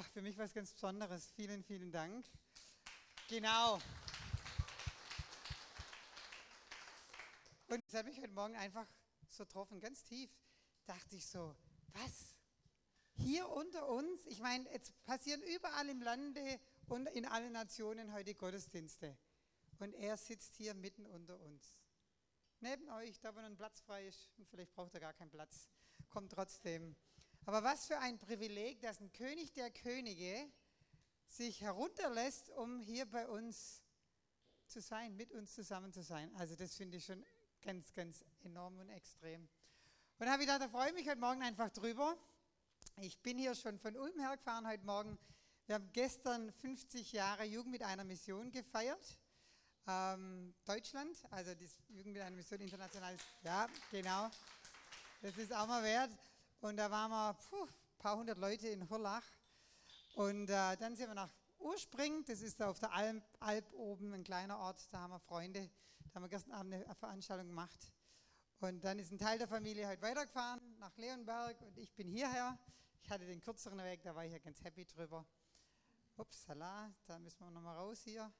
Ach, für mich was ganz Besonderes. Vielen, vielen Dank. Genau. Und es hat mich heute Morgen einfach so getroffen, ganz tief. Dachte ich so, was? Hier unter uns? Ich meine, jetzt passieren überall im Lande und in allen Nationen heute Gottesdienste. Und er sitzt hier mitten unter uns. Neben euch, da wo ein Platz frei ist, und vielleicht braucht er gar keinen Platz, kommt trotzdem. Aber was für ein Privileg, dass ein König der Könige sich herunterlässt, um hier bei uns zu sein, mit uns zusammen zu sein. Also das finde ich schon ganz, ganz enorm und extrem. Und habe ich gedacht, da freue ich mich heute Morgen einfach drüber. Ich bin hier schon von Ulm hergefahren heute Morgen. Wir haben gestern 50 Jahre Jugend mit einer Mission gefeiert. Ähm, Deutschland, also die Jugend mit einer Mission international. Ja, genau. Das ist auch mal wert. Und da waren wir ein paar hundert Leute in Hurlach. Und äh, dann sind wir nach Urspring, das ist da auf der Alp, Alp oben, ein kleiner Ort, da haben wir Freunde. Da haben wir gestern Abend eine Veranstaltung gemacht. Und dann ist ein Teil der Familie heute weitergefahren nach Leonberg und ich bin hierher. Ich hatte den kürzeren Weg, da war ich ja ganz happy drüber. Upsala, da müssen wir nochmal raus hier.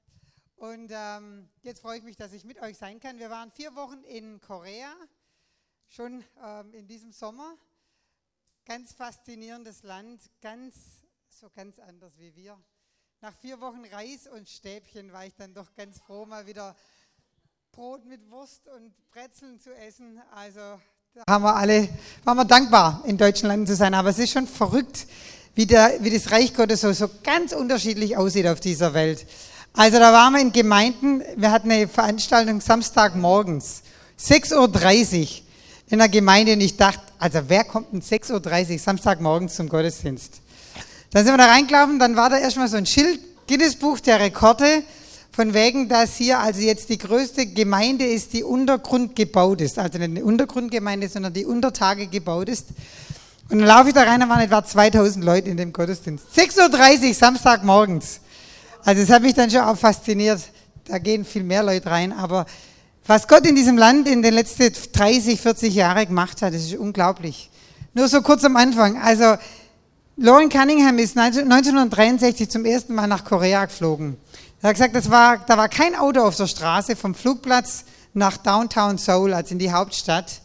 Und ähm, jetzt freue ich mich, dass ich mit euch sein kann. Wir waren vier Wochen in Korea, schon ähm, in diesem Sommer. Ganz faszinierendes Land, ganz so ganz anders wie wir. Nach vier Wochen Reis und Stäbchen war ich dann doch ganz froh, mal wieder Brot mit Wurst und Brezeln zu essen. Also da haben wir alle, waren wir dankbar, in deutschen Ländern zu sein. Aber es ist schon verrückt, wie, der, wie das Reich Gottes so, so ganz unterschiedlich aussieht auf dieser Welt. Also da waren wir in Gemeinden, wir hatten eine Veranstaltung Samstagmorgens, 6.30 Uhr in der Gemeinde und ich dachte, also wer kommt um 6.30 Uhr Samstagmorgens zum Gottesdienst? Dann sind wir da reingelaufen, dann war da erstmal so ein Schild, Guinness Buch der Rekorde, von wegen, dass hier also jetzt die größte Gemeinde ist, die Untergrund gebaut ist. Also nicht eine Untergrundgemeinde, sondern die Untertage gebaut ist. Und dann laufe ich da rein, da waren etwa 2000 Leute in dem Gottesdienst. 6.30 Uhr Samstagmorgens. Also es hat mich dann schon auch fasziniert. Da gehen viel mehr Leute rein. Aber was Gott in diesem Land in den letzten 30, 40 Jahren gemacht hat, das ist unglaublich. Nur so kurz am Anfang. Also Lauren Cunningham ist 1963 zum ersten Mal nach Korea geflogen. Er hat gesagt, das war, da war kein Auto auf der Straße vom Flugplatz nach Downtown Seoul, also in die Hauptstadt.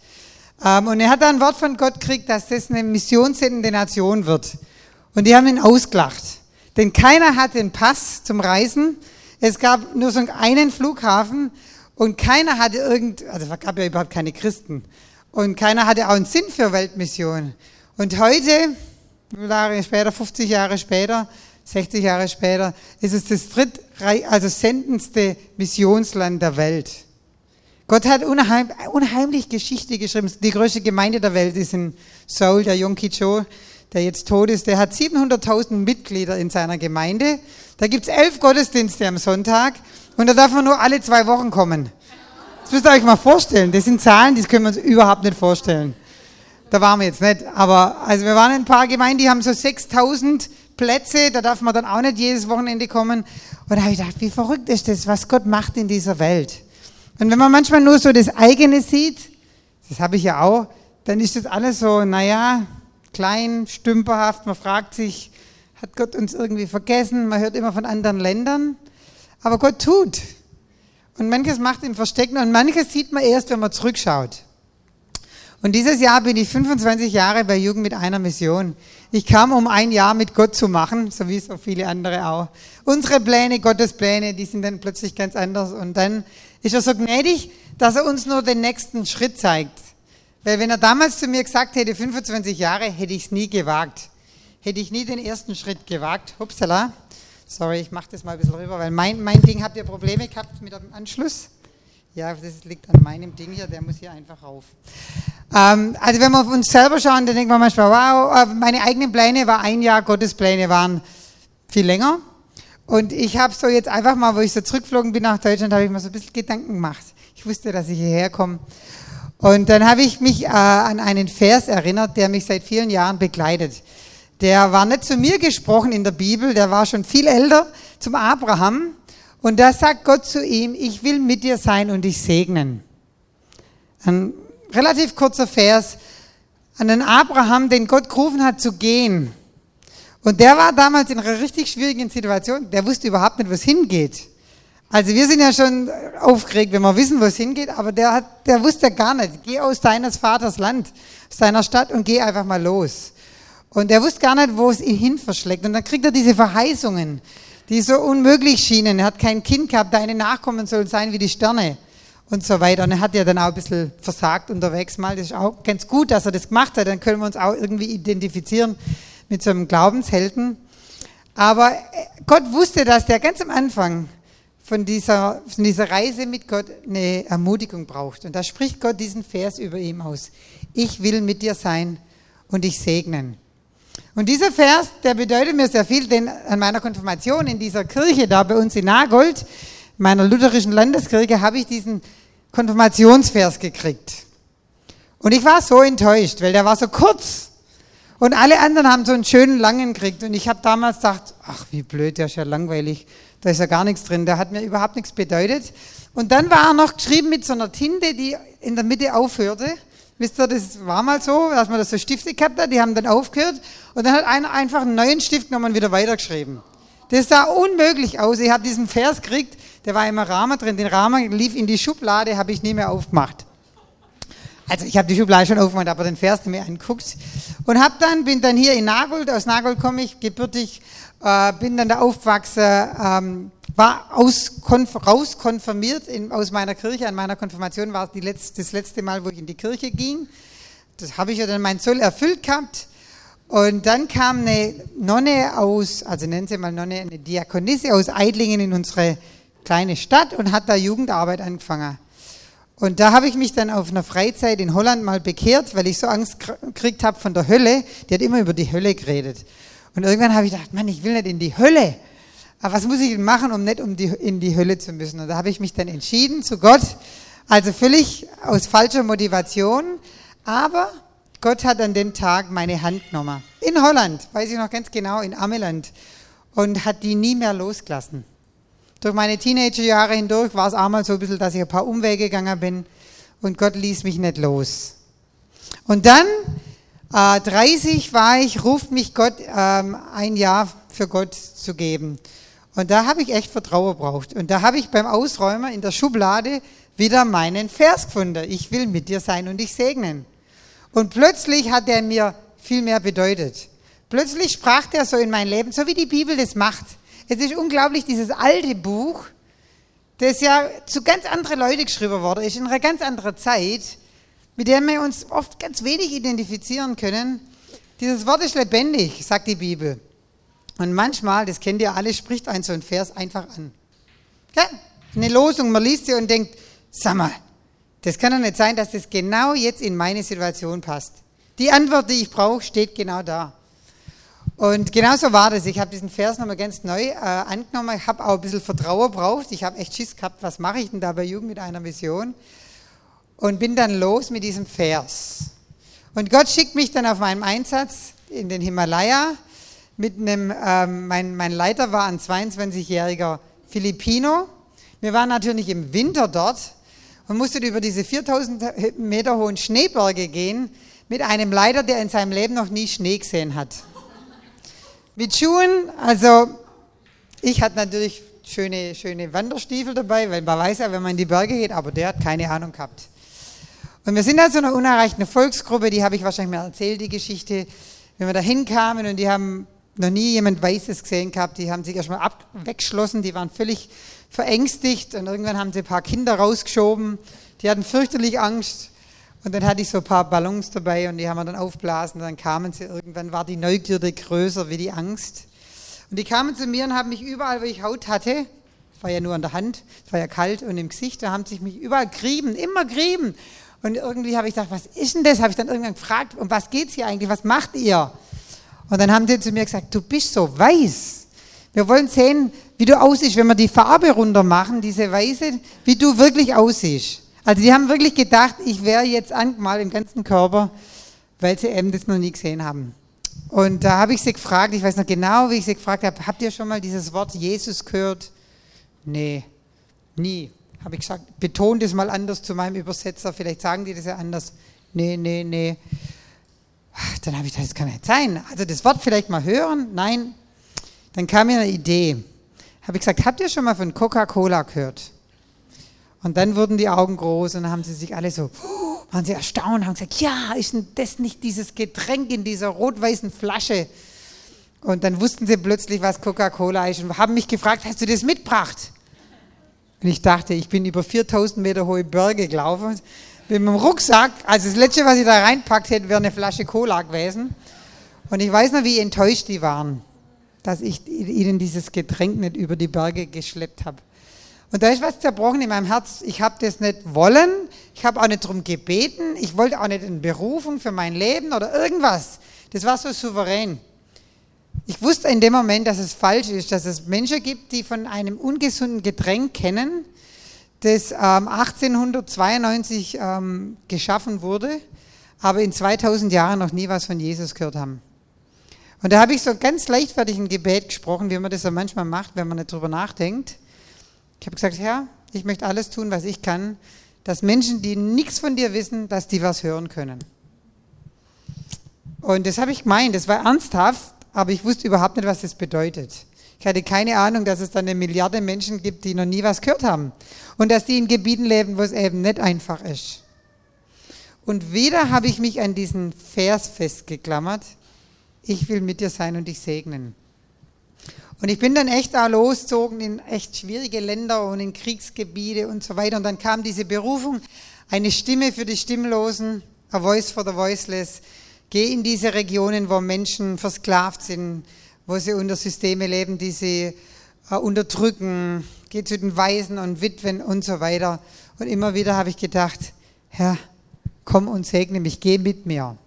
Ähm, und er hat da ein Wort von Gott gekriegt, dass das eine missionssendende Nation wird. Und die haben ihn ausgelacht. Denn keiner hatte einen Pass zum Reisen. Es gab nur so einen Flughafen und keiner hatte irgend, also es gab ja überhaupt keine Christen. Und keiner hatte auch einen Sinn für Weltmission. Und heute, Jahre später, 50 Jahre später, 60 Jahre später, ist es das dritt, also sendendste Missionsland der Welt. Gott hat unheim, unheimlich Geschichte geschrieben. Die größte Gemeinde der Welt ist in Seoul, der Yongki Cho, der jetzt tot ist. Der hat 700.000 Mitglieder in seiner Gemeinde. Da gibt's elf Gottesdienste am Sonntag und da darf man nur alle zwei Wochen kommen. Das müsst ihr euch mal vorstellen. Das sind Zahlen, die können wir uns überhaupt nicht vorstellen. Da waren wir jetzt nicht. Aber also wir waren in ein paar Gemeinden, die haben so 6.000 Plätze, da darf man dann auch nicht jedes Wochenende kommen. Und da habe ich gedacht, wie verrückt ist das, was Gott macht in dieser Welt. Und wenn man manchmal nur so das eigene sieht, das habe ich ja auch, dann ist das alles so, naja, klein, stümperhaft. Man fragt sich, hat Gott uns irgendwie vergessen? Man hört immer von anderen Ländern. Aber Gott tut. Und manches macht im Verstecken und manches sieht man erst, wenn man zurückschaut. Und dieses Jahr bin ich 25 Jahre bei Jugend mit einer Mission. Ich kam, um ein Jahr mit Gott zu machen, so wie so viele andere auch. Unsere Pläne, Gottes Pläne, die sind dann plötzlich ganz anders. Und dann ist er so gnädig, dass er uns nur den nächsten Schritt zeigt. Weil wenn er damals zu mir gesagt hätte, 25 Jahre, hätte ich es nie gewagt. Hätte ich nie den ersten Schritt gewagt. Hupsala. Sorry, ich mache das mal ein bisschen rüber, weil mein, mein Ding habt ihr Probleme gehabt mit dem Anschluss. Ja, das liegt an meinem Ding hier, der muss hier einfach rauf. Ähm, also wenn wir auf uns selber schauen, dann denkt man manchmal, wow, äh, meine eigenen Pläne war ein Jahr, Gottes Pläne waren viel länger. Und ich habe so jetzt einfach mal, wo ich so zurückgeflogen bin nach Deutschland, habe ich mir so ein bisschen Gedanken gemacht. Ich wusste, dass ich hierher komme. Und dann habe ich mich äh, an einen Vers erinnert, der mich seit vielen Jahren begleitet. Der war nicht zu mir gesprochen in der Bibel, der war schon viel älter, zum Abraham. Und da sagt Gott zu ihm, ich will mit dir sein und dich segnen. Ein relativ kurzer Vers an den Abraham, den Gott gerufen hat zu gehen. Und der war damals in einer richtig schwierigen Situation. Der wusste überhaupt nicht, wo es hingeht. Also wir sind ja schon aufgeregt, wenn wir wissen, wo es hingeht, aber der, hat, der wusste gar nicht. Geh aus deines Vaters Land, aus deiner Stadt und geh einfach mal los. Und er wusste gar nicht, wo es ihn hin verschlägt. Und dann kriegt er diese Verheißungen, die so unmöglich schienen. Er hat kein Kind gehabt, deine Nachkommen sollen sein wie die Sterne und so weiter. Und er hat ja dann auch ein bisschen versagt unterwegs mal. Das ist auch ganz gut, dass er das gemacht hat. Dann können wir uns auch irgendwie identifizieren mit so einem Glaubenshelden. Aber Gott wusste, dass der ganz am Anfang von dieser, von dieser Reise mit Gott eine Ermutigung braucht. Und da spricht Gott diesen Vers über ihm aus. Ich will mit dir sein und dich segnen. Und dieser Vers, der bedeutet mir sehr viel, denn an meiner Konfirmation in dieser Kirche da bei uns in Nagold, meiner lutherischen Landeskirche, habe ich diesen Konfirmationsvers gekriegt. Und ich war so enttäuscht, weil der war so kurz. Und alle anderen haben so einen schönen langen gekriegt. Und ich habe damals gedacht, ach, wie blöd, der ist ja langweilig. Da ist ja gar nichts drin. Der hat mir überhaupt nichts bedeutet. Und dann war er noch geschrieben mit so einer Tinte, die in der Mitte aufhörte. Wisst ihr, das war mal so, dass man das so Stifte gehabt hat, die haben dann aufgehört. Und dann hat einer einfach einen neuen Stift genommen und wieder weitergeschrieben. Das sah unmöglich aus. Ich habe diesen Vers gekriegt, der war immer Rahmen drin. Den Rahmen lief in die Schublade, habe ich nie mehr aufgemacht. Also ich habe die Schublade schon aufgemacht, aber den Vers nicht mehr anguckt. Und hab dann, bin dann hier in Nagold, aus Nagold komme ich, gebürtig, äh, bin dann da aufgewachsen, ähm, war aus, rauskonfirmiert in, aus meiner Kirche. An meiner Konfirmation war die letzte, das letzte Mal, wo ich in die Kirche ging. Das habe ich ja dann mein Zoll erfüllt gehabt. Und dann kam eine Nonne aus, also nennen Sie mal Nonne, eine Diakonisse aus Eidlingen in unsere kleine Stadt und hat da Jugendarbeit angefangen. Und da habe ich mich dann auf einer Freizeit in Holland mal bekehrt, weil ich so Angst gekriegt habe von der Hölle. Die hat immer über die Hölle geredet. Und irgendwann habe ich gedacht, Mann, ich will nicht in die Hölle. Aber was muss ich denn machen, um nicht um die, in die Hölle zu müssen? Und da habe ich mich dann entschieden zu Gott. Also völlig aus falscher Motivation. Aber Gott hat an dem Tag meine Hand genommen. In Holland, weiß ich noch ganz genau, in Ameland. Und hat die nie mehr losgelassen. Durch meine Teenagerjahre hindurch war es einmal so ein bisschen, dass ich ein paar Umwege gegangen bin und Gott ließ mich nicht los. Und dann, äh, 30 war ich, ruft mich Gott, ähm, ein Jahr für Gott zu geben. Und da habe ich echt Vertrauen braucht. Und da habe ich beim Ausräumen in der Schublade wieder meinen Vers gefunden. Ich will mit dir sein und dich segnen. Und plötzlich hat er mir viel mehr bedeutet. Plötzlich sprach der so in mein Leben, so wie die Bibel das macht. Es ist unglaublich, dieses alte Buch, das ja zu ganz anderen Leuten geschrieben worden ist, in einer ganz anderen Zeit, mit der wir uns oft ganz wenig identifizieren können. Dieses Wort ist lebendig, sagt die Bibel. Und manchmal, das kennt ihr alle, spricht ein so ein Vers einfach an. Ja, eine Losung, man liest sie und denkt, sag mal, das kann doch nicht sein, dass das genau jetzt in meine Situation passt. Die Antwort, die ich brauche, steht genau da. Und genauso war das. Ich habe diesen Vers nochmal ganz neu äh, angenommen. Ich habe auch ein bisschen Vertrauen braucht. Ich habe echt Schiss gehabt, was mache ich denn da bei Jugend mit einer Vision? Und bin dann los mit diesem Vers. Und Gott schickt mich dann auf meinem Einsatz in den Himalaya mit einem, ähm, mein, mein Leiter war ein 22-jähriger Filipino. Wir waren natürlich im Winter dort und mussten über diese 4000 Meter hohen Schneeberge gehen mit einem Leiter, der in seinem Leben noch nie Schnee gesehen hat. Mit Schuhen, also ich hatte natürlich schöne, schöne Wanderstiefel dabei, weil man weiß ja, wenn man in die Berge geht, aber der hat keine Ahnung gehabt. Und wir sind also einer unerreichten Volksgruppe, die habe ich wahrscheinlich mal erzählt, die Geschichte, wenn wir da hinkamen und die haben noch nie jemand Weißes gesehen gehabt, die haben sich erstmal weggeschlossen, die waren völlig verängstigt und irgendwann haben sie ein paar Kinder rausgeschoben, die hatten fürchterlich Angst und dann hatte ich so ein paar Ballons dabei und die haben wir dann aufblasen. Dann kamen sie, irgendwann war die Neugierde größer wie die Angst. Und die kamen zu mir und haben mich überall, wo ich Haut hatte, war ja nur an der Hand, es war ja kalt und im Gesicht, da haben sie mich überall grieben, immer grieben. Und irgendwie habe ich gedacht, was ist denn das? Habe ich dann irgendwann gefragt, um was geht es hier eigentlich? Was macht ihr? Und dann haben sie zu mir gesagt, du bist so weiß. Wir wollen sehen, wie du aussiehst, wenn wir die Farbe runter machen, diese Weiße, wie du wirklich aussiehst. Also die haben wirklich gedacht, ich wäre jetzt angemalt im ganzen Körper, weil sie eben das noch nie gesehen haben. Und da habe ich sie gefragt, ich weiß noch genau, wie ich sie gefragt habe, habt ihr schon mal dieses Wort Jesus gehört? Nee, nie. Habe ich gesagt, betont es mal anders zu meinem Übersetzer, vielleicht sagen die das ja anders. Nee, nee, nee. Dann habe ich gedacht, das kann nicht sein. Also das Wort vielleicht mal hören? Nein. Dann kam mir eine Idee. Habe ich gesagt, habt ihr schon mal von Coca-Cola gehört? Und dann wurden die Augen groß und dann haben sie sich alle so, waren sie erstaunt, haben gesagt, ja, ist denn das nicht dieses Getränk in dieser rot-weißen Flasche? Und dann wussten sie plötzlich, was Coca-Cola ist und haben mich gefragt, hast du das mitgebracht? Und ich dachte, ich bin über 4000 Meter hohe Berge gelaufen mit meinem Rucksack. Also das Letzte, was ich da reinpackt hätte, wäre eine Flasche Cola gewesen. Und ich weiß noch, wie enttäuscht die waren, dass ich ihnen dieses Getränk nicht über die Berge geschleppt habe. Und da ist was zerbrochen in meinem Herz. Ich habe das nicht wollen. Ich habe auch nicht darum gebeten. Ich wollte auch nicht eine Berufung für mein Leben oder irgendwas. Das war so souverän. Ich wusste in dem Moment, dass es falsch ist, dass es Menschen gibt, die von einem ungesunden Getränk kennen, das ähm, 1892 ähm, geschaffen wurde, aber in 2000 Jahren noch nie was von Jesus gehört haben. Und da habe ich so ganz leichtfertig ein Gebet gesprochen, wie man das ja manchmal macht, wenn man nicht drüber nachdenkt. Ich habe gesagt, Herr, ich möchte alles tun, was ich kann, dass Menschen, die nichts von dir wissen, dass die was hören können. Und das habe ich gemeint, das war ernsthaft, aber ich wusste überhaupt nicht, was das bedeutet. Ich hatte keine Ahnung, dass es dann eine Milliarde Menschen gibt, die noch nie was gehört haben. Und dass die in Gebieten leben, wo es eben nicht einfach ist. Und wieder habe ich mich an diesen Vers festgeklammert. Ich will mit dir sein und dich segnen. Und ich bin dann echt da losgezogen in echt schwierige Länder und in Kriegsgebiete und so weiter. Und dann kam diese Berufung, eine Stimme für die Stimmlosen, a voice for the voiceless. Geh in diese Regionen, wo Menschen versklavt sind, wo sie unter Systeme leben, die sie äh, unterdrücken. Geh zu den Waisen und Witwen und so weiter. Und immer wieder habe ich gedacht, Herr, komm und segne mich, geh mit mir.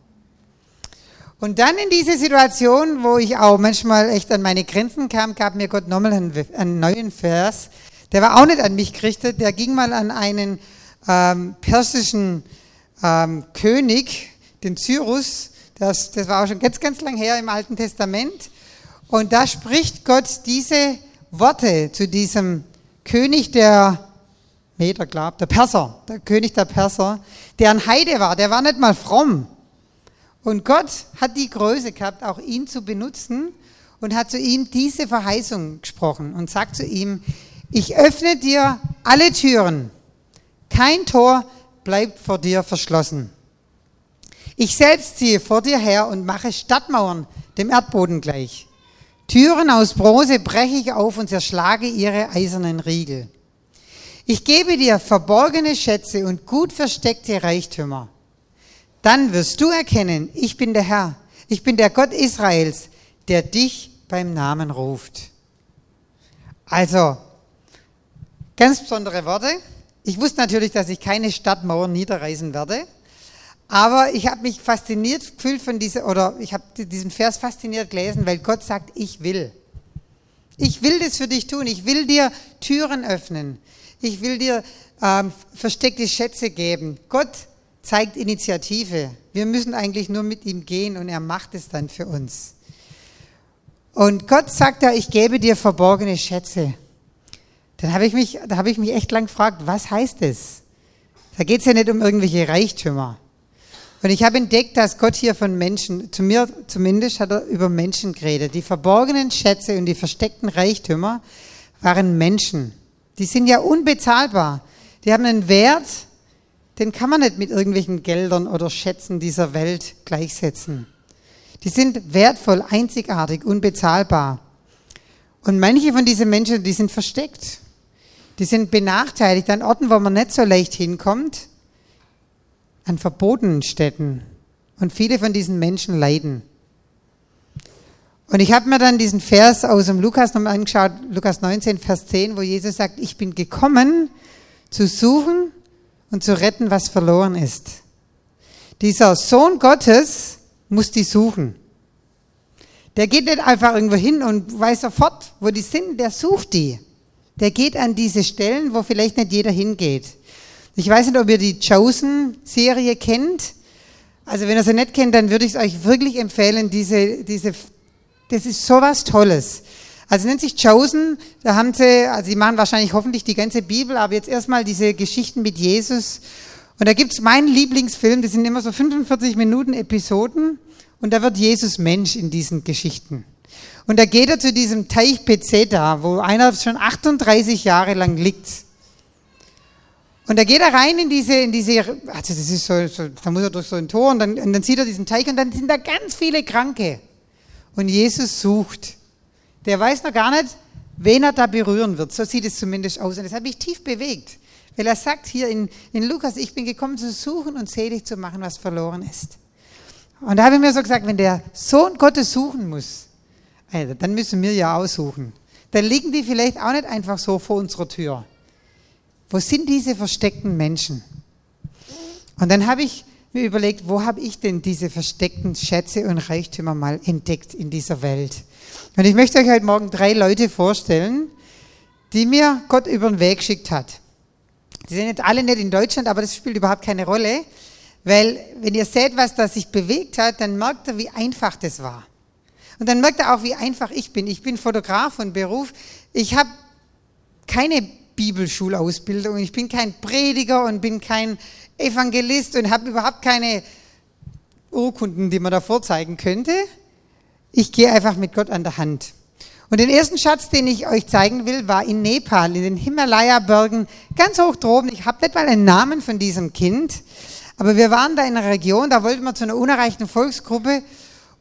Und dann in diese Situation, wo ich auch manchmal echt an meine Grenzen kam, gab mir Gott nochmal einen, einen neuen Vers. Der war auch nicht an mich gerichtet, der ging mal an einen ähm, persischen ähm, König, den Cyrus. Das, das war auch schon ganz, ganz lang her im Alten Testament. Und da spricht Gott diese Worte zu diesem König der Meder, glaubt, der Perser, der König der Perser, der ein Heide war, der war nicht mal fromm. Und Gott hat die Größe gehabt, auch ihn zu benutzen und hat zu ihm diese Verheißung gesprochen und sagt zu ihm, ich öffne dir alle Türen, kein Tor bleibt vor dir verschlossen. Ich selbst ziehe vor dir her und mache Stadtmauern dem Erdboden gleich. Türen aus Bronze breche ich auf und zerschlage ihre eisernen Riegel. Ich gebe dir verborgene Schätze und gut versteckte Reichtümer. Dann wirst du erkennen, ich bin der Herr, ich bin der Gott Israels, der dich beim Namen ruft. Also, ganz besondere Worte. Ich wusste natürlich, dass ich keine Stadtmauern niederreißen werde, aber ich habe mich fasziniert gefühlt von dieser, oder ich habe diesen Vers fasziniert gelesen, weil Gott sagt, ich will. Ich will das für dich tun. Ich will dir Türen öffnen. Ich will dir ähm, versteckte Schätze geben. Gott zeigt Initiative. Wir müssen eigentlich nur mit ihm gehen und er macht es dann für uns. Und Gott sagt da, ich gebe dir verborgene Schätze. Dann habe ich mich, da habe ich mich echt lang gefragt, was heißt es? Da geht es ja nicht um irgendwelche Reichtümer. Und ich habe entdeckt, dass Gott hier von Menschen, zu mir zumindest hat er über Menschen geredet. Die verborgenen Schätze und die versteckten Reichtümer waren Menschen. Die sind ja unbezahlbar. Die haben einen Wert, den kann man nicht mit irgendwelchen Geldern oder Schätzen dieser Welt gleichsetzen. Die sind wertvoll, einzigartig, unbezahlbar. Und manche von diesen Menschen, die sind versteckt. Die sind benachteiligt an Orten, wo man nicht so leicht hinkommt, an verbotenen Städten. Und viele von diesen Menschen leiden. Und ich habe mir dann diesen Vers aus dem Lukas nochmal angeschaut, Lukas 19, Vers 10, wo Jesus sagt, ich bin gekommen, zu suchen und zu retten, was verloren ist. Dieser Sohn Gottes muss die suchen. Der geht nicht einfach irgendwo hin und weiß sofort, wo die sind, der sucht die. Der geht an diese Stellen, wo vielleicht nicht jeder hingeht. Ich weiß nicht, ob ihr die Chosen-Serie kennt. Also wenn ihr sie nicht kennt, dann würde ich es euch wirklich empfehlen, diese, diese, das ist sowas Tolles. Also nennt sich Chosen, da haben sie, also sie machen wahrscheinlich hoffentlich die ganze Bibel, aber jetzt erstmal diese Geschichten mit Jesus Und da gibt es meinen Lieblingsfilm, das sind immer so 45 Minuten Episoden und da wird Jesus Mensch in diesen Geschichten. Und da geht er zu diesem Teich Bethesda, wo einer schon 38 Jahre lang liegt. Und da geht er rein in diese, in diese, also das ist so, so da muss er durch so ein Tor und dann, und dann sieht er diesen Teich und dann sind da ganz viele Kranke. Und Jesus sucht. Der weiß noch gar nicht, wen er da berühren wird. So sieht es zumindest aus. Und das hat mich tief bewegt. Weil er sagt hier in, in Lukas, ich bin gekommen zu suchen und selig zu machen, was verloren ist. Und da habe ich mir so gesagt, wenn der Sohn Gottes suchen muss, dann müssen wir ja aussuchen. Dann liegen die vielleicht auch nicht einfach so vor unserer Tür. Wo sind diese versteckten Menschen? Und dann habe ich mir überlegt, wo habe ich denn diese versteckten Schätze und Reichtümer mal entdeckt in dieser Welt? Und ich möchte euch heute Morgen drei Leute vorstellen, die mir Gott über den Weg geschickt hat. Die sind jetzt alle nicht in Deutschland, aber das spielt überhaupt keine Rolle, weil wenn ihr seht, was da sich bewegt hat, dann merkt ihr, wie einfach das war. Und dann merkt ihr auch, wie einfach ich bin. Ich bin Fotograf von Beruf. Ich habe keine Bibelschulausbildung. Ich bin kein Prediger und bin kein Evangelist und habe überhaupt keine Urkunden, die man da vorzeigen könnte. Ich gehe einfach mit Gott an der Hand. Und den ersten Schatz, den ich euch zeigen will, war in Nepal, in den Himalaya-Bergen, ganz hoch droben. Ich habe nicht mal einen Namen von diesem Kind, aber wir waren da in einer Region, da wollten wir zu einer unerreichten Volksgruppe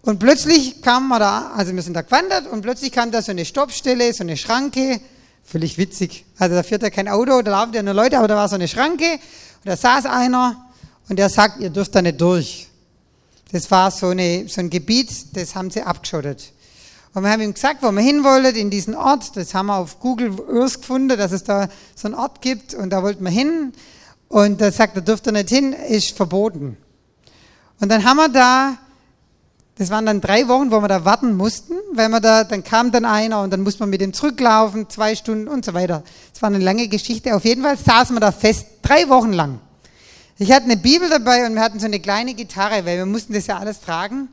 und plötzlich kam man da, also wir sind da gewandert und plötzlich kam da so eine Stoppstelle, so eine Schranke, völlig witzig. Also da fährt ja kein Auto, da laufen ja nur Leute, aber da war so eine Schranke und da saß einer und der sagt, ihr dürft da nicht durch. Das war so, eine, so ein Gebiet, das haben sie abgeschottet. Und wir haben ihm gesagt, wo wir hin wollten, in diesen Ort. Das haben wir auf Google Earth gefunden, dass es da so einen Ort gibt. Und da wollten wir hin. Und da sagt er, dürft ihr nicht hin, ist verboten. Und dann haben wir da, das waren dann drei Wochen, wo wir da warten mussten, weil wir da, dann kam dann einer und dann musste man mit dem zurücklaufen, zwei Stunden und so weiter. Das war eine lange Geschichte. Auf jeden Fall saßen wir da fest, drei Wochen lang. Ich hatte eine Bibel dabei und wir hatten so eine kleine Gitarre, weil wir mussten das ja alles tragen.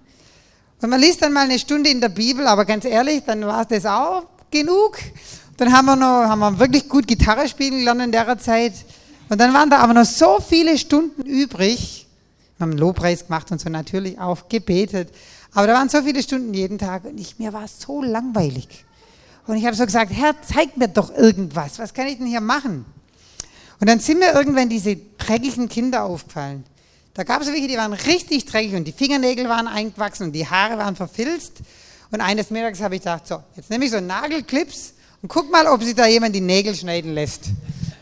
Und man liest dann mal eine Stunde in der Bibel, aber ganz ehrlich, dann war das auch genug. Dann haben wir noch, haben wir wirklich gut Gitarre spielen gelernt in der Zeit. Und dann waren da aber noch so viele Stunden übrig. Haben Lobpreis gemacht und so natürlich auch gebetet. Aber da waren so viele Stunden jeden Tag und ich, mir war es so langweilig. Und ich habe so gesagt, Herr, zeig mir doch irgendwas. Was kann ich denn hier machen? Und dann sind mir irgendwann diese dreckigen Kinder aufgefallen. Da gab es welche, die waren richtig dreckig und die Fingernägel waren eingewachsen und die Haare waren verfilzt. Und eines Mittags habe ich gedacht, so, jetzt nehme ich so einen Nagelclips und guck mal, ob sich da jemand die Nägel schneiden lässt.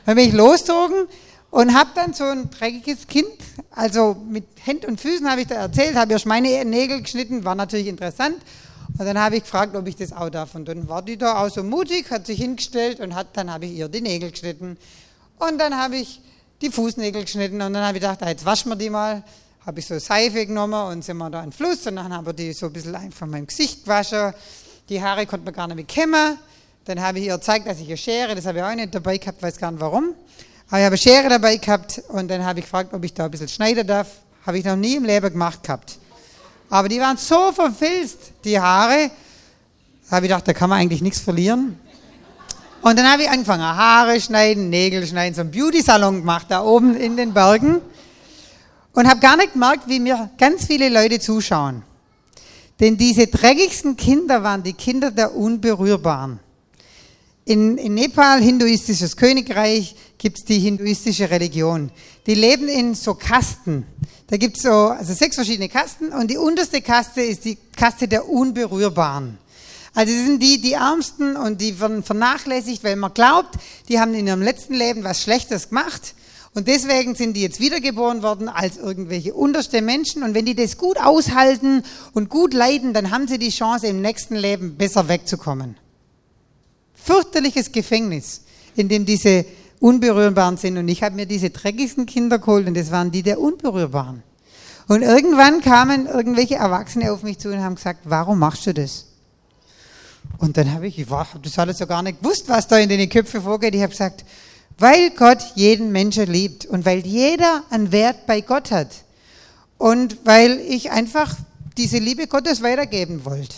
Dann bin ich losgezogen und habe dann so ein dreckiges Kind, also mit Händen und Füßen habe ich da erzählt, habe erst meine Nägel geschnitten, war natürlich interessant. Und dann habe ich gefragt, ob ich das auch darf. Und dann war die da auch so mutig, hat sich hingestellt und hat, dann habe ich ihr die Nägel geschnitten. Und dann habe ich die Fußnägel geschnitten und dann habe ich gedacht, ah, jetzt waschen wir die mal. Habe ich so Seife genommen und sind wir da in Fluss und dann haben wir die so ein bisschen einfach mein Gesicht gewaschen. Die Haare konnte man gar nicht mehr kämmen. Dann habe ich ihr gezeigt, dass ich eine Schere, das habe ich auch nicht dabei gehabt, weiß gar nicht warum. Aber ich habe eine Schere dabei gehabt und dann habe ich gefragt, ob ich da ein bisschen schneiden darf. Habe ich noch nie im Leben gemacht gehabt. Aber die waren so verfilzt, die Haare. Da habe ich gedacht, da kann man eigentlich nichts verlieren. Und dann habe ich angefangen, Haare schneiden, Nägel schneiden, so einen Beauty-Salon gemacht, da oben in den Bergen. Und habe gar nicht gemerkt, wie mir ganz viele Leute zuschauen. Denn diese dreckigsten Kinder waren die Kinder der Unberührbaren. In, in Nepal, hinduistisches Königreich, gibt es die hinduistische Religion. Die leben in so Kasten. Da gibt es so also sechs verschiedene Kasten und die unterste Kaste ist die Kaste der Unberührbaren. Also sind die, die Ärmsten und die werden vernachlässigt, weil man glaubt, die haben in ihrem letzten Leben was Schlechtes gemacht. Und deswegen sind die jetzt wiedergeboren worden als irgendwelche unterste Menschen. Und wenn die das gut aushalten und gut leiden, dann haben sie die Chance, im nächsten Leben besser wegzukommen. Fürchterliches Gefängnis, in dem diese Unberührbaren sind. Und ich habe mir diese dreckigsten Kinder geholt und das waren die der Unberührbaren. Und irgendwann kamen irgendwelche Erwachsene auf mich zu und haben gesagt, warum machst du das? Und dann habe ich, ich habe das alles ja gar nicht gewusst, was da in den Köpfen vorgeht. Ich habe gesagt, weil Gott jeden Menschen liebt und weil jeder einen Wert bei Gott hat und weil ich einfach diese Liebe Gottes weitergeben wollte.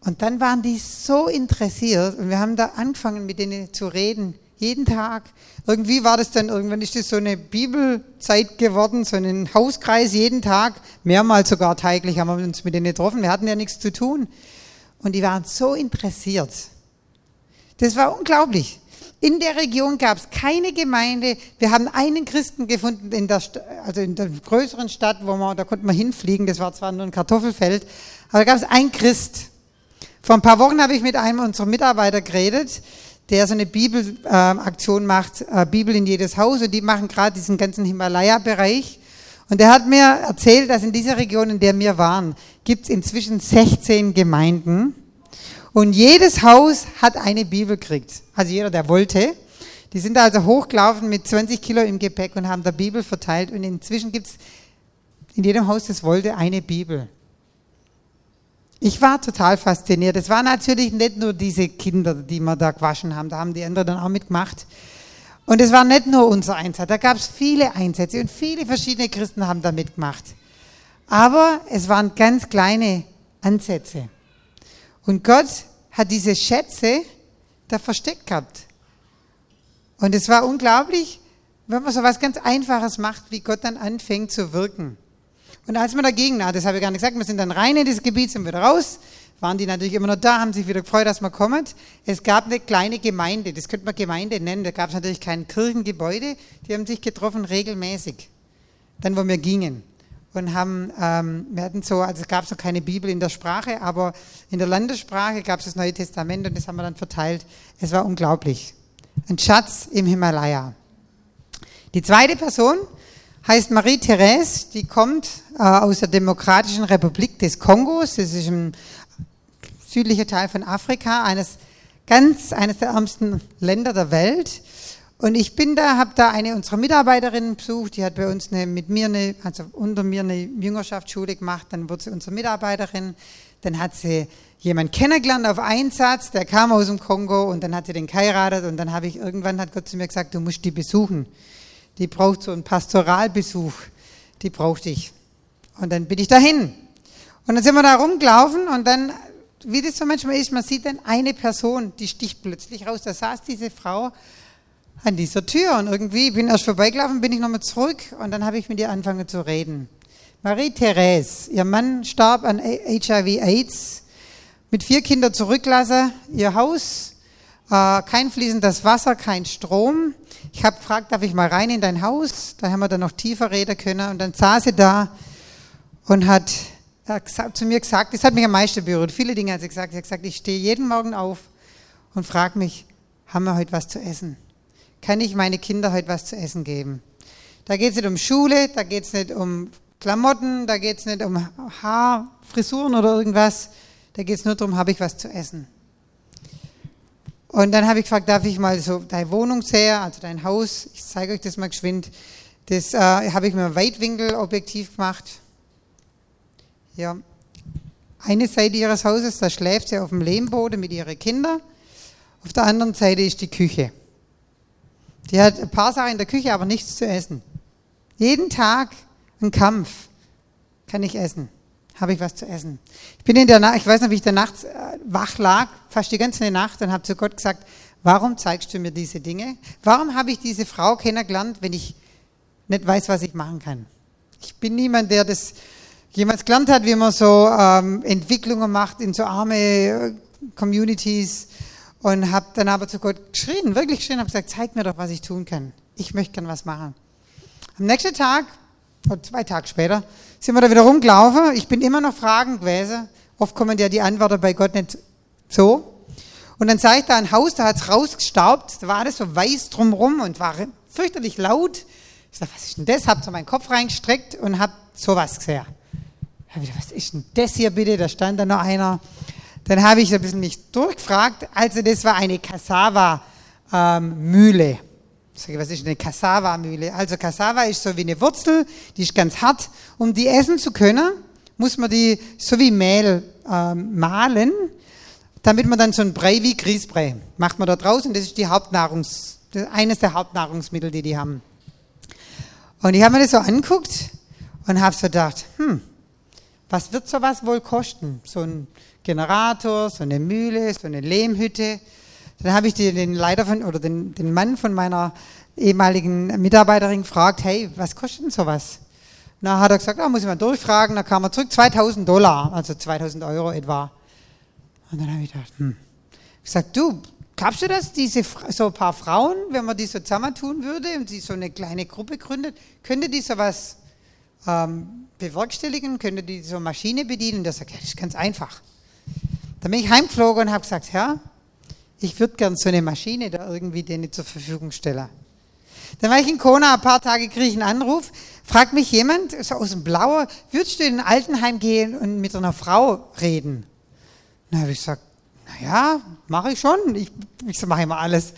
Und dann waren die so interessiert und wir haben da angefangen mit denen zu reden, jeden Tag. Irgendwie war das dann, irgendwann ist das so eine Bibelzeit geworden, so ein Hauskreis jeden Tag, mehrmals sogar täglich haben wir uns mit denen getroffen. Wir hatten ja nichts zu tun. Und die waren so interessiert. Das war unglaublich. In der Region gab es keine Gemeinde. Wir haben einen Christen gefunden in der, also in der größeren Stadt, wo man, da konnte man hinfliegen. Das war zwar nur ein Kartoffelfeld, aber da gab es einen Christ. Vor ein paar Wochen habe ich mit einem unserer Mitarbeiter geredet, der so eine Bibelaktion äh, macht, äh, Bibel in jedes Haus. Und die machen gerade diesen ganzen Himalaya-Bereich. Und er hat mir erzählt, dass in dieser Region, in der wir waren, gibt es inzwischen 16 Gemeinden. Und jedes Haus hat eine Bibel gekriegt. Also jeder, der wollte. Die sind also hochgelaufen mit 20 Kilo im Gepäck und haben der Bibel verteilt. Und inzwischen gibt es in jedem Haus, das wollte, eine Bibel. Ich war total fasziniert. Es waren natürlich nicht nur diese Kinder, die wir da gewaschen haben, da haben die anderen dann auch mitgemacht. Und es war nicht nur unser Einsatz, da gab es viele Einsätze und viele verschiedene Christen haben da mitgemacht. Aber es waren ganz kleine Ansätze. Und Gott hat diese Schätze da versteckt gehabt. Und es war unglaublich, wenn man so was ganz Einfaches macht, wie Gott dann anfängt zu wirken. Und als wir dagegen, na, das habe ich gar nicht gesagt, wir sind dann rein in das Gebiet, sind wieder raus, waren die natürlich immer noch da, haben sich wieder gefreut, dass man kommt. Es gab eine kleine Gemeinde, das könnte man Gemeinde nennen, da gab es natürlich kein Kirchengebäude, die haben sich getroffen regelmäßig, dann wo wir gingen und haben, ähm, wir hatten so, also es gab so keine Bibel in der Sprache, aber in der Landessprache gab es das Neue Testament und das haben wir dann verteilt. Es war unglaublich. Ein Schatz im Himalaya. Die zweite Person heißt Marie-Therese, die kommt äh, aus der Demokratischen Republik des Kongos, das ist ein südlicher Teil von Afrika, eines ganz, eines der ärmsten Länder der Welt. Und ich bin da, habe da eine unserer Mitarbeiterinnen besucht, die hat bei uns eine, mit mir eine, also unter mir eine Jüngerschaftsschule gemacht, dann wurde sie unsere Mitarbeiterin, dann hat sie jemand kennengelernt auf Einsatz, der kam aus dem Kongo und dann hat sie den geheiratet. Und dann habe ich irgendwann hat Gott zu mir gesagt, du musst die besuchen. Die braucht so einen Pastoralbesuch, die braucht ich. Und dann bin ich dahin. Und dann sind wir da rumgelaufen und dann, wie das so manchmal ist, man sieht dann eine Person, die sticht plötzlich raus. Da saß diese Frau an dieser Tür und irgendwie bin erst vorbeigelaufen, bin ich nochmal zurück und dann habe ich mit ihr angefangen zu reden. Marie-Therese, ihr Mann starb an HIV-AIDS, mit vier Kindern zurücklassen, ihr Haus, äh, kein fließendes Wasser, kein Strom. Ich habe gefragt, darf ich mal rein in dein Haus? Da haben wir dann noch tiefer reden können und dann saß sie da und hat zu mir gesagt, das hat mich am meisten berührt, viele Dinge hat sie gesagt. Sie hat gesagt, ich stehe jeden Morgen auf und frage mich, haben wir heute was zu essen? kann ich meine Kinder heute was zu essen geben. Da geht es nicht um Schule, da geht es nicht um Klamotten, da geht es nicht um Haar, Frisuren oder irgendwas. Da geht es nur darum, habe ich was zu essen. Und dann habe ich gefragt, darf ich mal so deine Wohnung sehen, also dein Haus, ich zeige euch das mal geschwind. Das äh, habe ich mit einem Weitwinkelobjektiv gemacht. Ja. Eine Seite ihres Hauses, da schläft sie auf dem Lehmboden mit ihren Kindern. Auf der anderen Seite ist die Küche. Die hat ein paar Sachen in der Küche, aber nichts zu essen. Jeden Tag ein Kampf. Kann ich essen? Habe ich was zu essen? Ich bin in der Nacht, ich weiß noch, wie ich da nachts äh, wach lag, fast die ganze Nacht, und habe zu Gott gesagt, warum zeigst du mir diese Dinge? Warum habe ich diese Frau kennengelernt, wenn ich nicht weiß, was ich machen kann? Ich bin niemand, der das jemals gelernt hat, wie man so ähm, Entwicklungen macht in so arme äh, Communities und habe dann aber zu Gott geschrien, wirklich geschrien, habe gesagt, zeig mir doch, was ich tun kann. Ich möchte gern was machen. Am nächsten Tag, zwei Tage später, sind wir da wieder rumgelaufen. Ich bin immer noch fragend gewesen. Oft kommen ja die Antworten bei Gott nicht so. Und dann sah ich da ein Haus, da hat es rausgestaubt, da war alles so weiß drumrum und war fürchterlich laut. Ich sag, was ist denn das? Hab so meinen Kopf reingestreckt und hab sowas gesehen. Was ist denn das hier bitte? Da stand da noch einer. Dann habe ich ein bisschen mich durchgefragt. Also das war eine Cassava-Mühle. Ähm, was ist eine Cassava-Mühle? Also Cassava ist so wie eine Wurzel, die ist ganz hart. Um die essen zu können, muss man die so wie Mehl ähm, mahlen, damit man dann so ein Brei wie Grießbrei macht man da draußen. Das ist die Hauptnahrungs, eines der Hauptnahrungsmittel, die die haben. Und ich habe mir das so anguckt und habe so gedacht, hm, was wird sowas wohl kosten? So ein Generator, so eine Mühle, so eine Lehmhütte. Dann habe ich den Leiter von, oder den, den Mann von meiner ehemaligen Mitarbeiterin gefragt, hey, was kostet denn sowas? Na, hat er gesagt, ah, muss ich mal durchfragen. Dann kam er zurück, 2000 Dollar, also 2000 Euro etwa. Und dann habe ich gedacht, hm. Ich gesagt, du, glaubst du, dass diese so ein paar Frauen, wenn man die so zusammentun würde und sie so eine kleine Gruppe gründet, könnte die sowas ähm, bewerkstelligen, könnte die so Maschine bedienen? Und der sagt, ja, das ist ganz einfach. Dann bin ich heimgeflogen und habe gesagt, Herr, ich würde gern so eine Maschine da irgendwie denen zur Verfügung stellen. Dann war ich in Kona, ein paar Tage kriege ich einen Anruf, fragt mich jemand so aus dem Blaue, würdest du in ein Altenheim gehen und mit einer Frau reden? Dann habe ich gesagt, naja, mache ich schon. Ich, ich mache immer alles.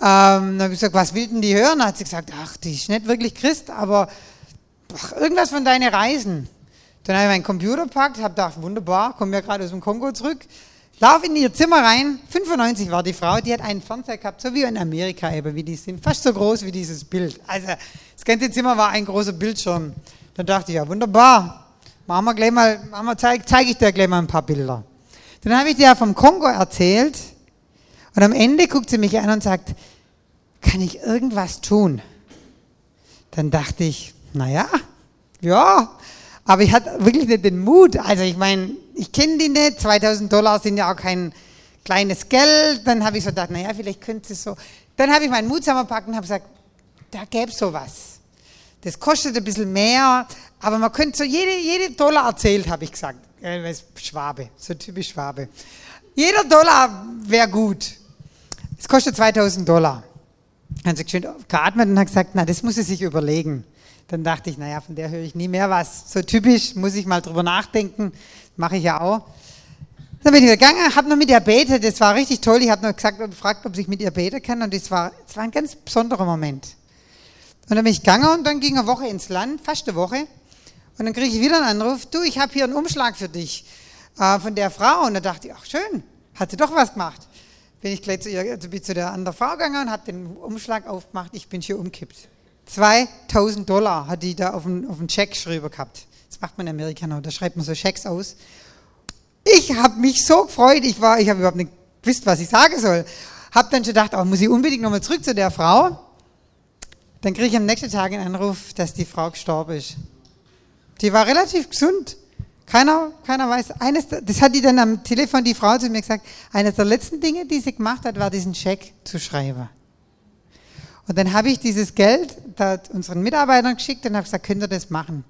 Ähm, dann habe ich gesagt, was will denn die hören? Dann hat sie gesagt, ach, die ist nicht wirklich Christ, aber ach, irgendwas von deinen Reisen. Dann habe ich meinen Computer gepackt, habe gedacht, wunderbar, komme ja gerade aus dem Kongo zurück, Lauf in ihr Zimmer rein. 95 war die Frau, die hat einen Fernseher gehabt, so wie in Amerika eben, wie die sind. Fast so groß wie dieses Bild. Also, das ganze Zimmer war ein großer Bildschirm. Dann dachte ich, ja, wunderbar. Machen wir gleich mal, machen wir, zeige zeig ich dir gleich mal ein paar Bilder. Dann habe ich dir vom Kongo erzählt. Und am Ende guckt sie mich an und sagt, kann ich irgendwas tun? Dann dachte ich, naja, ja, aber ich hatte wirklich nicht den Mut. Also ich meine, ich kenne die nicht, 2000 Dollar sind ja auch kein kleines Geld. Dann habe ich so gedacht, naja, vielleicht könnte es so. Dann habe ich meinen Mut zusammengepackt und habe gesagt, da gäbe es sowas. Das kostet ein bisschen mehr, aber man könnte so jede, jede Dollar erzählt, habe ich gesagt. Schwabe, so typisch Schwabe. Jeder Dollar wäre gut. Es kostet 2000 Dollar. Dann hat sie schön geatmet und hat gesagt, na, das muss sie sich überlegen. Dann dachte ich, naja, von der höre ich nie mehr was. So typisch, muss ich mal drüber nachdenken. Mache ich ja auch. Dann bin ich gegangen, habe noch mit ihr betet. Das war richtig toll. Ich habe noch gesagt, gefragt, ob ich mit ihr beten kann. Und das war, das war ein ganz besonderer Moment. Und dann bin ich gegangen und dann ging eine Woche ins Land, fast eine Woche. Und dann kriege ich wieder einen Anruf, du, ich habe hier einen Umschlag für dich äh, von der Frau. Und da dachte ich, ach schön, hat sie doch was gemacht. Bin ich gleich zu, ihr, also bin zu der anderen Frau gegangen und habe den Umschlag aufgemacht. Ich bin hier umkippt. 2000 Dollar hat die da auf einen Check geschrieben gehabt. Das macht man in Amerika noch, da schreibt man so Schecks aus. Ich habe mich so gefreut, ich war, ich habe überhaupt nicht gewusst, was ich sagen soll. Habe dann schon gedacht, oh, muss ich unbedingt nochmal zurück zu der Frau. Dann kriege ich am nächsten Tag einen Anruf, dass die Frau gestorben ist. Die war relativ gesund. Keiner, keiner weiß. Eines, das hat die dann am Telefon, die Frau zu mir gesagt, eines der letzten Dinge, die sie gemacht hat, war diesen Scheck zu schreiben. Und dann habe ich dieses Geld unseren Mitarbeitern geschickt und habe gesagt, könnt ihr das machen?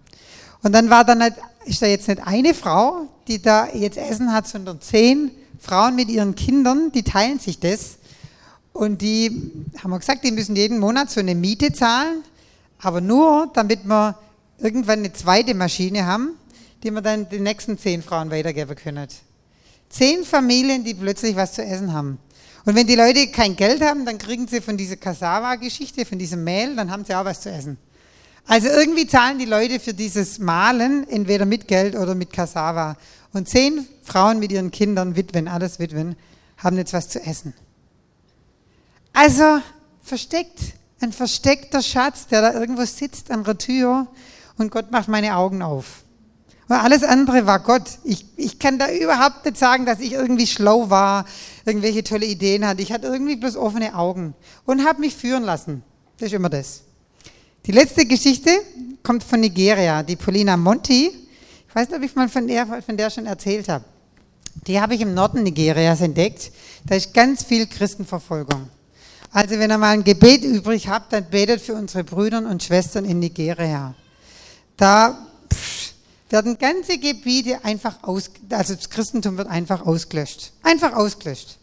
Und dann war dann nicht, ist da jetzt nicht eine Frau, die da jetzt Essen hat, sondern zehn Frauen mit ihren Kindern, die teilen sich das. Und die haben wir gesagt, die müssen jeden Monat so eine Miete zahlen, aber nur, damit wir irgendwann eine zweite Maschine haben, die wir dann den nächsten zehn Frauen weitergeben können. Zehn Familien, die plötzlich was zu essen haben. Und wenn die Leute kein Geld haben, dann kriegen sie von dieser Cassava-Geschichte, von diesem Mehl, dann haben sie auch was zu essen. Also irgendwie zahlen die Leute für dieses Malen entweder mit Geld oder mit Cassava. Und zehn Frauen mit ihren Kindern, Witwen, alles Witwen, haben jetzt was zu essen. Also versteckt, ein versteckter Schatz, der da irgendwo sitzt an der Tür und Gott macht meine Augen auf. Und alles andere war Gott. Ich, ich kann da überhaupt nicht sagen, dass ich irgendwie schlau war, irgendwelche tolle Ideen hatte. Ich hatte irgendwie bloß offene Augen und habe mich führen lassen. Das ist immer das. Die letzte Geschichte kommt von Nigeria, die Paulina Monti. Ich weiß nicht, ob ich mal von der, von der schon erzählt habe. Die habe ich im Norden Nigerias entdeckt. Da ist ganz viel Christenverfolgung. Also wenn ihr mal ein Gebet übrig habt, dann betet für unsere Brüder und Schwestern in Nigeria. Da werden ganze Gebiete einfach aus, also das Christentum wird einfach ausgelöscht. Einfach ausgelöscht.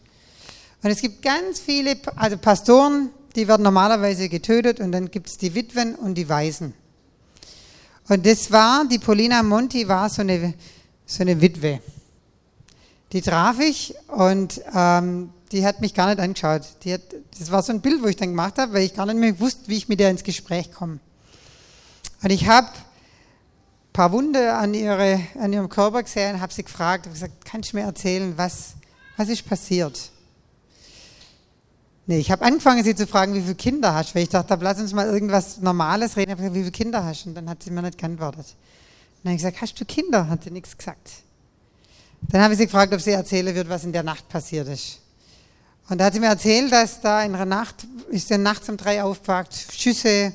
Und es gibt ganz viele, also Pastoren, die werden normalerweise getötet und dann gibt es die Witwen und die Waisen. Und das war, die Paulina Monti war so eine, so eine Witwe. Die traf ich und ähm, die hat mich gar nicht angeschaut. Hat, das war so ein Bild, wo ich dann gemacht habe, weil ich gar nicht mehr wusste, wie ich mit ihr ins Gespräch komme. Und ich habe paar Wunde an, ihre, an ihrem Körper gesehen, habe sie gefragt, habe gesagt, kannst du mir erzählen, was, was ist passiert? Nee, ich habe angefangen, sie zu fragen, wie viele Kinder hast weil ich dachte, lass uns mal irgendwas Normales reden. Ich habe gesagt, wie viele Kinder hast? Und dann hat sie mir nicht geantwortet. dann habe ich gesagt, hast du Kinder? Hat sie nichts gesagt. Dann habe ich sie gefragt, ob sie erzählen wird, was in der Nacht passiert ist. Und da hat sie mir erzählt, dass da in der Nacht, ist sie nachts um drei aufgewacht, Schüsse,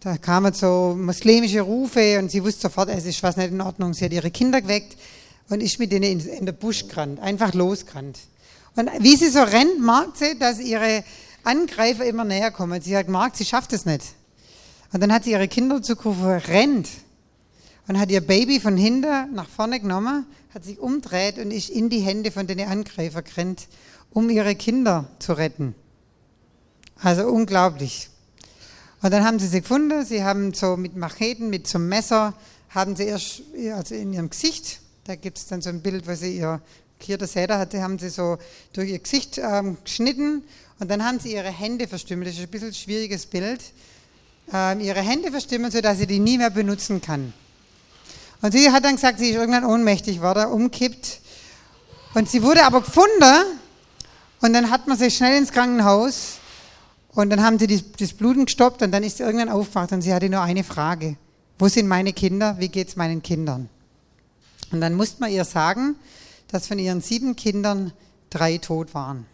da kamen so muslimische Rufe und sie wusste sofort, es ist was nicht in Ordnung. Sie hat ihre Kinder geweckt und ist mit denen in, in der Busch gerannt, einfach losgerannt. Und wie sie so rennt, merkt sie, dass ihre Angreifer immer näher kommen. Sie hat gemerkt, sie schafft es nicht. Und dann hat sie ihre Kinder zugerufen, rennt. Und hat ihr Baby von hinten nach vorne genommen, hat sich umdreht und ist in die Hände von den Angreifern gerannt, um ihre Kinder zu retten. Also unglaublich. Und dann haben sie sie gefunden, sie haben so mit Macheten, mit so einem Messer, haben sie erst also in ihrem Gesicht, da gibt es dann so ein Bild, wo sie ihr, hier das Säder hatte, haben sie so durch ihr Gesicht ähm, geschnitten und dann haben sie ihre Hände verstümmelt. Das ist ein bisschen ein schwieriges Bild. Ähm, ihre Hände verstimmen, sodass sie die nie mehr benutzen kann. Und sie hat dann gesagt, sie ist irgendwann ohnmächtig wurde, umkippt. Und sie wurde aber gefunden und dann hat man sie schnell ins Krankenhaus und dann haben sie das Bluten gestoppt und dann ist sie irgendwann aufgewacht und sie hatte nur eine Frage. Wo sind meine Kinder? Wie geht es meinen Kindern? Und dann musste man ihr sagen, dass von ihren sieben Kindern drei tot waren.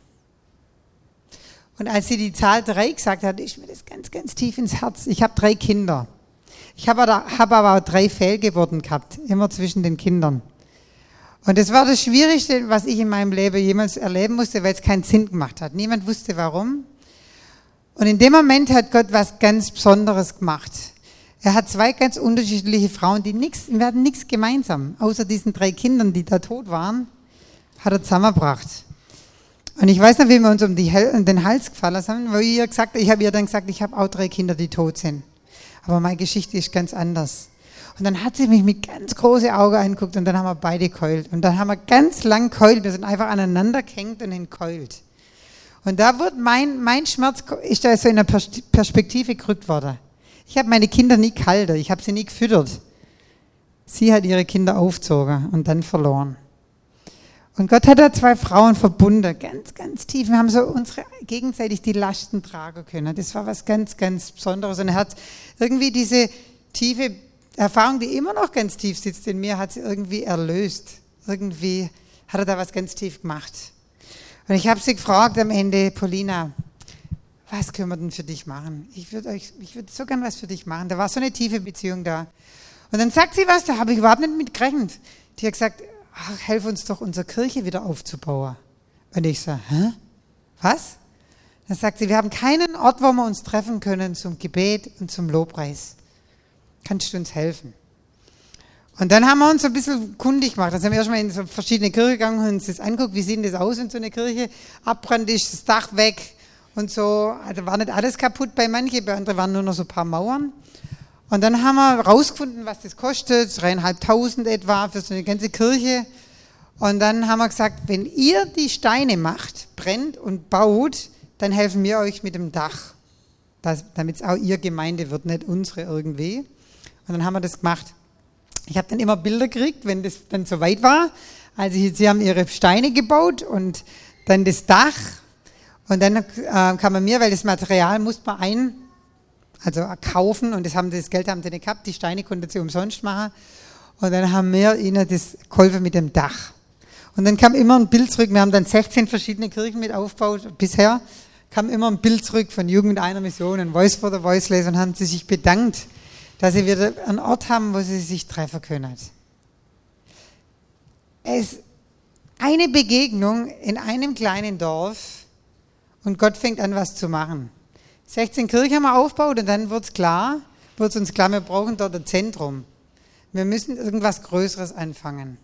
Und als sie die Zahl drei gesagt hat, ist mir das ganz, ganz tief ins Herz. Ich habe drei Kinder. Ich habe aber, hab aber drei Fehlgeburten gehabt, immer zwischen den Kindern. Und das war das Schwierigste, was ich in meinem Leben jemals erleben musste, weil es keinen Sinn gemacht hat. Niemand wusste warum. Und in dem Moment hat Gott was ganz Besonderes gemacht. Er hat zwei ganz unterschiedliche Frauen, die nichts, wir hatten nichts gemeinsam, außer diesen drei Kindern, die da tot waren, hat er zusammengebracht. Und ich weiß noch, wie wir uns um, die, um den Hals gefallen haben, weil ihr gesagt, ich habe ihr dann gesagt, ich habe auch drei Kinder, die tot sind. Aber meine Geschichte ist ganz anders. Und dann hat sie mich mit ganz großen Augen angeguckt und dann haben wir beide keult. Und dann haben wir ganz lang keult. Wir sind einfach aneinander gehängt und entkeult. Und da wird mein, mein Schmerz, ist da so in eine Perspektive gerückt worden. Ich habe meine Kinder nie gehalten, ich habe sie nie gefüttert. Sie hat ihre Kinder aufgezogen und dann verloren. Und Gott hat da zwei Frauen verbunden, ganz, ganz tief. Wir haben so unsere gegenseitig die Lasten tragen können. Das war was ganz, ganz Besonderes. Und er hat irgendwie diese tiefe Erfahrung, die immer noch ganz tief sitzt in mir, hat sie irgendwie erlöst. Irgendwie hat er da was ganz tief gemacht. Und ich habe sie gefragt am Ende, Paulina, was können wir denn für dich machen? Ich würde würde so gern was für dich machen. Da war so eine tiefe Beziehung da. Und dann sagt sie was, da habe ich überhaupt nicht mit gerechnet. Die hat gesagt, ach, helf uns doch, unsere Kirche wieder aufzubauen. Und ich so, hä? Was? Dann sagt sie, wir haben keinen Ort, wo wir uns treffen können zum Gebet und zum Lobpreis. Kannst du uns helfen? Und dann haben wir uns so ein bisschen kundig gemacht. Dann sind wir erstmal in so verschiedene Kirchen gegangen und uns das anguckt, wie sieht das aus in so einer Kirche. Abbrannt ist das Dach weg und so. Also war nicht alles kaputt bei manchen, bei anderen waren nur noch so ein paar Mauern. Und dann haben wir rausgefunden, was das kostet, dreieinhalbtausend etwa für so eine ganze Kirche. Und dann haben wir gesagt, wenn ihr die Steine macht, brennt und baut, dann helfen wir euch mit dem Dach, damit es auch ihr Gemeinde wird, nicht unsere irgendwie. Und dann haben wir das gemacht. Ich habe dann immer Bilder gekriegt, wenn das dann so weit war. Also sie haben ihre Steine gebaut und dann das Dach. Und dann äh, kam man mir, weil das Material musste man ein, also kaufen und das, haben, das Geld haben sie nicht gehabt, die Steine konnten sie umsonst machen. Und dann haben wir ihnen das geholfen mit dem Dach. Und dann kam immer ein Bild zurück, wir haben dann 16 verschiedene Kirchen mit aufgebaut bisher, kam immer ein Bild zurück von Jugend einer Mission, ein Voice for the Voiceless und haben sie sich bedankt dass sie wieder einen Ort haben, wo sie sich treffen können. Es eine Begegnung in einem kleinen Dorf und Gott fängt an, was zu machen. 16 Kirchen haben wir aufgebaut und dann wird es klar, wird uns klar, wir brauchen dort ein Zentrum. Wir müssen irgendwas Größeres anfangen.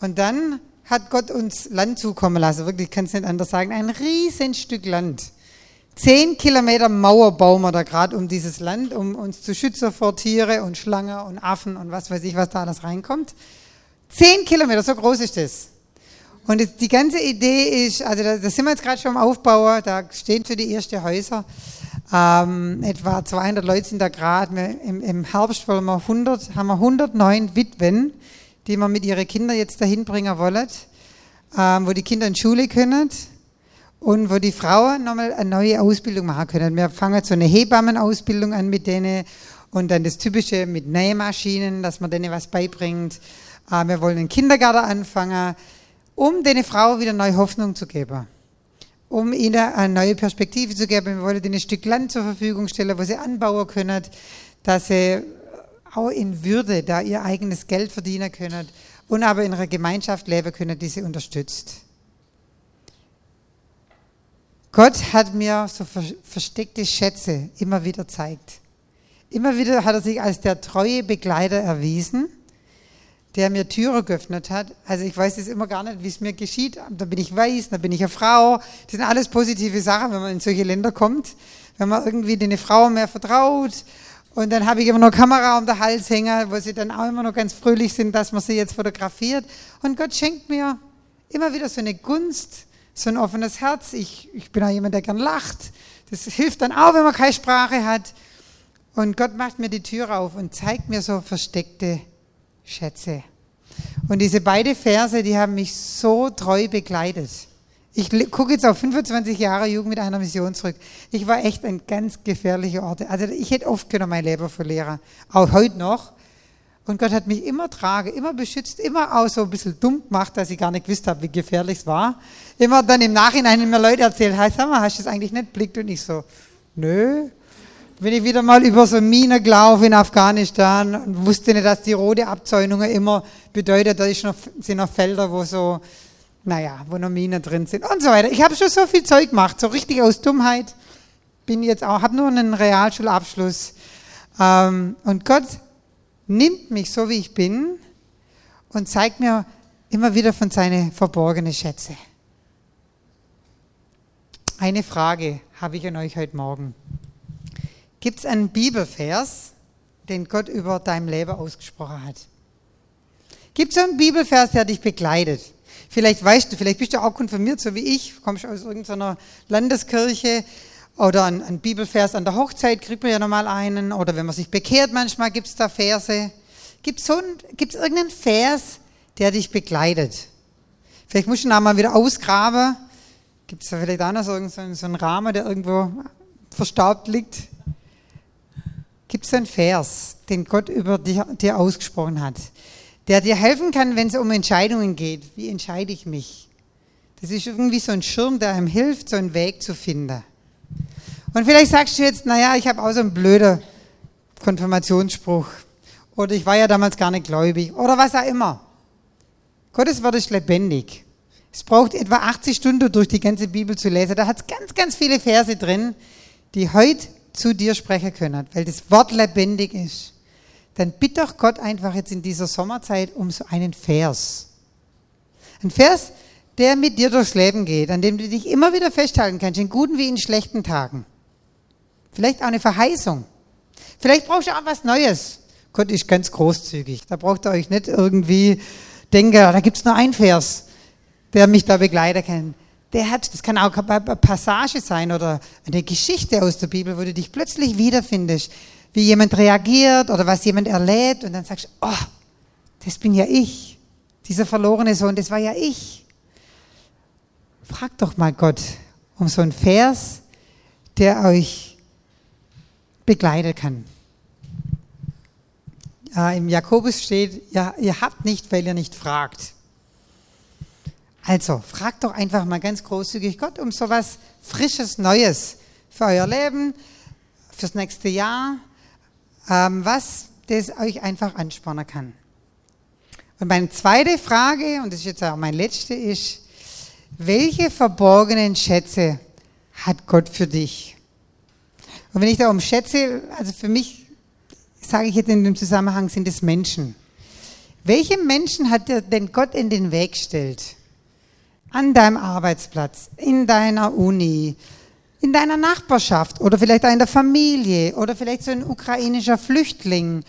Und dann hat Gott uns Land zukommen lassen, wirklich, ich kann es nicht anders sagen, ein riesen Stück Land. Zehn Kilometer Mauer bauen wir da gerade um dieses Land, um uns zu schützen vor Tiere und Schlangen und Affen und was weiß ich, was da alles reinkommt. Zehn Kilometer, so groß ist das. Und die ganze Idee ist, also da, sind wir jetzt gerade schon am Aufbau, da stehen für die ersten Häuser. Ähm, etwa 200 Leute sind da gerade. Im, Im Herbst wollen wir 100, haben wir 109 Witwen, die wir mit ihren Kindern jetzt dahin bringen wollen, ähm, wo die Kinder in Schule können und wo die Frauen nochmal eine neue Ausbildung machen können. Wir fangen so eine Hebammenausbildung an mit denen und dann das Typische mit Nähmaschinen, dass man denen was beibringt. Äh, wir wollen einen Kindergarten anfangen, um den Frauen wieder neue Hoffnung zu geben. um ihnen eine neue Perspektive zu geben. Wir wollen ihnen ein Stück Land zur Verfügung stellen, wo sie anbauen können, dass sie auch in Würde da ihr eigenes Geld verdienen können und aber in einer Gemeinschaft leben können, die sie unterstützt. Gott hat mir so versteckte Schätze immer wieder gezeigt. Immer wieder hat er sich als der treue Begleiter erwiesen, der mir Türen geöffnet hat. Also ich weiß jetzt immer gar nicht, wie es mir geschieht. Da bin ich weiß, da bin ich eine Frau. Das sind alles positive Sachen, wenn man in solche Länder kommt. Wenn man irgendwie eine Frau mehr vertraut. Und dann habe ich immer noch Kamera um den Hals hängen, wo sie dann auch immer noch ganz fröhlich sind, dass man sie jetzt fotografiert. Und Gott schenkt mir immer wieder so eine Gunst, so ein offenes Herz. Ich, ich bin auch jemand, der gern lacht. Das hilft dann auch, wenn man keine Sprache hat. Und Gott macht mir die Tür auf und zeigt mir so versteckte Schätze. Und diese beiden Verse, die haben mich so treu begleitet. Ich gucke jetzt auf 25 Jahre Jugend mit einer Mission zurück. Ich war echt ein ganz gefährlicher Ort. Also ich hätte oft können mein Leben verlieren. Auch heute noch. Und Gott hat mich immer trage, immer beschützt, immer auch so ein bisschen dumm gemacht, dass ich gar nicht gewusst habe, wie gefährlich es war. Immer dann im Nachhinein mir Leute erzählt, hey, sag mal, hast du das eigentlich nicht blickt? Und ich so, nö. Bin ich wieder mal über so Mine gelaufen in Afghanistan und wusste nicht, dass die rote Abzäunungen immer bedeutet, da noch, sind noch Felder, wo so, naja, wo noch Minen drin sind und so weiter. Ich habe schon so viel Zeug gemacht, so richtig aus Dummheit. Bin jetzt auch, habe nur einen Realschulabschluss. Ähm, und Gott nimmt mich so, wie ich bin und zeigt mir immer wieder von seinen verborgenen Schätze. Eine Frage habe ich an euch heute Morgen. Gibt es einen Bibelvers, den Gott über dein Leben ausgesprochen hat? Gibt es einen Bibelvers, der dich begleitet? Vielleicht weißt du, vielleicht bist du auch konfirmiert, so wie ich, kommst aus irgendeiner Landeskirche, oder ein, ein, Bibelvers an der Hochzeit kriegt man ja nochmal einen. Oder wenn man sich bekehrt, manchmal gibt es da Verse. Gibt es so irgendeinen Vers, der dich begleitet? Vielleicht musst du ihn auch mal wieder ausgraben. Gibt es da vielleicht auch noch so, so einen Rahmen, der irgendwo verstaubt liegt? Gibt es einen Vers, den Gott über dir, ausgesprochen hat, der dir helfen kann, wenn es um Entscheidungen geht? Wie entscheide ich mich? Das ist irgendwie so ein Schirm, der einem hilft, so einen Weg zu finden. Und vielleicht sagst du jetzt, naja, ich habe auch so einen blöden Konfirmationsspruch. Oder ich war ja damals gar nicht gläubig. Oder was auch immer. Gottes Wort ist lebendig. Es braucht etwa 80 Stunden durch die ganze Bibel zu lesen. Da hat es ganz, ganz viele Verse drin, die heute zu dir sprechen können, weil das Wort lebendig ist. Dann bitte doch Gott einfach jetzt in dieser Sommerzeit um so einen Vers. Ein Vers, der mit dir durchs Leben geht, an dem du dich immer wieder festhalten kannst, in guten wie in schlechten Tagen. Vielleicht auch eine Verheißung. Vielleicht brauchst du auch was Neues. Gott ist ganz großzügig. Da braucht ihr euch nicht irgendwie denken, da gibt es nur einen Vers, der mich da begleiten kann. Der hat, das kann auch eine Passage sein oder eine Geschichte aus der Bibel, wo du dich plötzlich wiederfindest, wie jemand reagiert oder was jemand erlebt und dann sagst, oh, das bin ja ich. Dieser verlorene Sohn, das war ja ich. Frag doch mal Gott um so einen Vers, der euch begleiten kann. Äh, Im Jakobus steht, ja, ihr habt nicht, weil ihr nicht fragt. Also, fragt doch einfach mal ganz großzügig Gott um so was Frisches, Neues für euer Leben, fürs nächste Jahr, ähm, was das euch einfach anspornen kann. Und meine zweite Frage, und das ist jetzt auch meine letzte, ist, welche verborgenen Schätze hat Gott für dich? Und wenn ich darum schätze, also für mich, sage ich jetzt in dem Zusammenhang, sind es Menschen. Welche Menschen hat dir denn Gott in den Weg gestellt? An deinem Arbeitsplatz, in deiner Uni, in deiner Nachbarschaft oder vielleicht in der Familie oder vielleicht so ein ukrainischer Flüchtling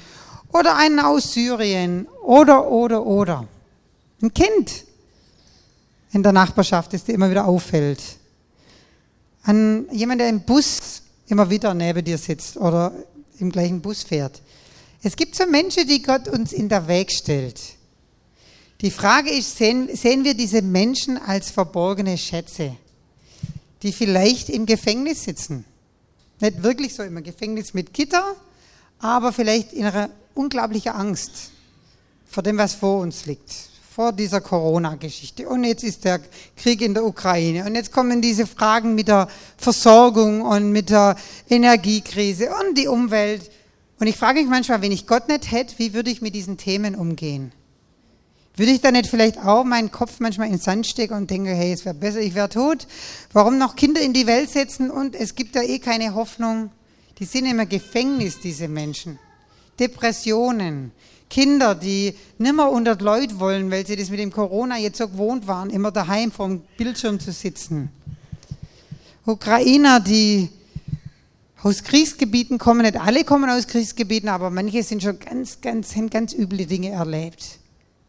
oder einen aus Syrien oder, oder, oder. Ein Kind in der Nachbarschaft, das dir immer wieder auffällt. An jemand, der im Bus immer wieder neben dir sitzt oder im gleichen Bus fährt. Es gibt so Menschen, die Gott uns in der Weg stellt. Die Frage ist, sehen, sehen wir diese Menschen als verborgene Schätze, die vielleicht im Gefängnis sitzen? Nicht wirklich so im Gefängnis mit Gitter, aber vielleicht in einer unglaublichen Angst vor dem, was vor uns liegt, vor dieser Corona-Geschichte. Und jetzt ist der Krieg in der Ukraine. Und jetzt kommen diese Fragen mit der Versorgung und mit der Energiekrise und die Umwelt. Und ich frage mich manchmal, wenn ich Gott nicht hätte, wie würde ich mit diesen Themen umgehen? Würde ich da nicht vielleicht auch meinen Kopf manchmal in den Sand stecken und denke, hey, es wäre besser, ich wäre tot? Warum noch Kinder in die Welt setzen und es gibt da eh keine Hoffnung? Die sind immer Gefängnis, diese Menschen. Depressionen, Kinder, die nimmer unter Leute wollen, weil sie das mit dem Corona jetzt so gewohnt waren, immer daheim vorm Bildschirm zu sitzen. Ukrainer, die aus Kriegsgebieten kommen, nicht alle kommen aus Kriegsgebieten, aber manche sind schon ganz, ganz, haben ganz üble Dinge erlebt.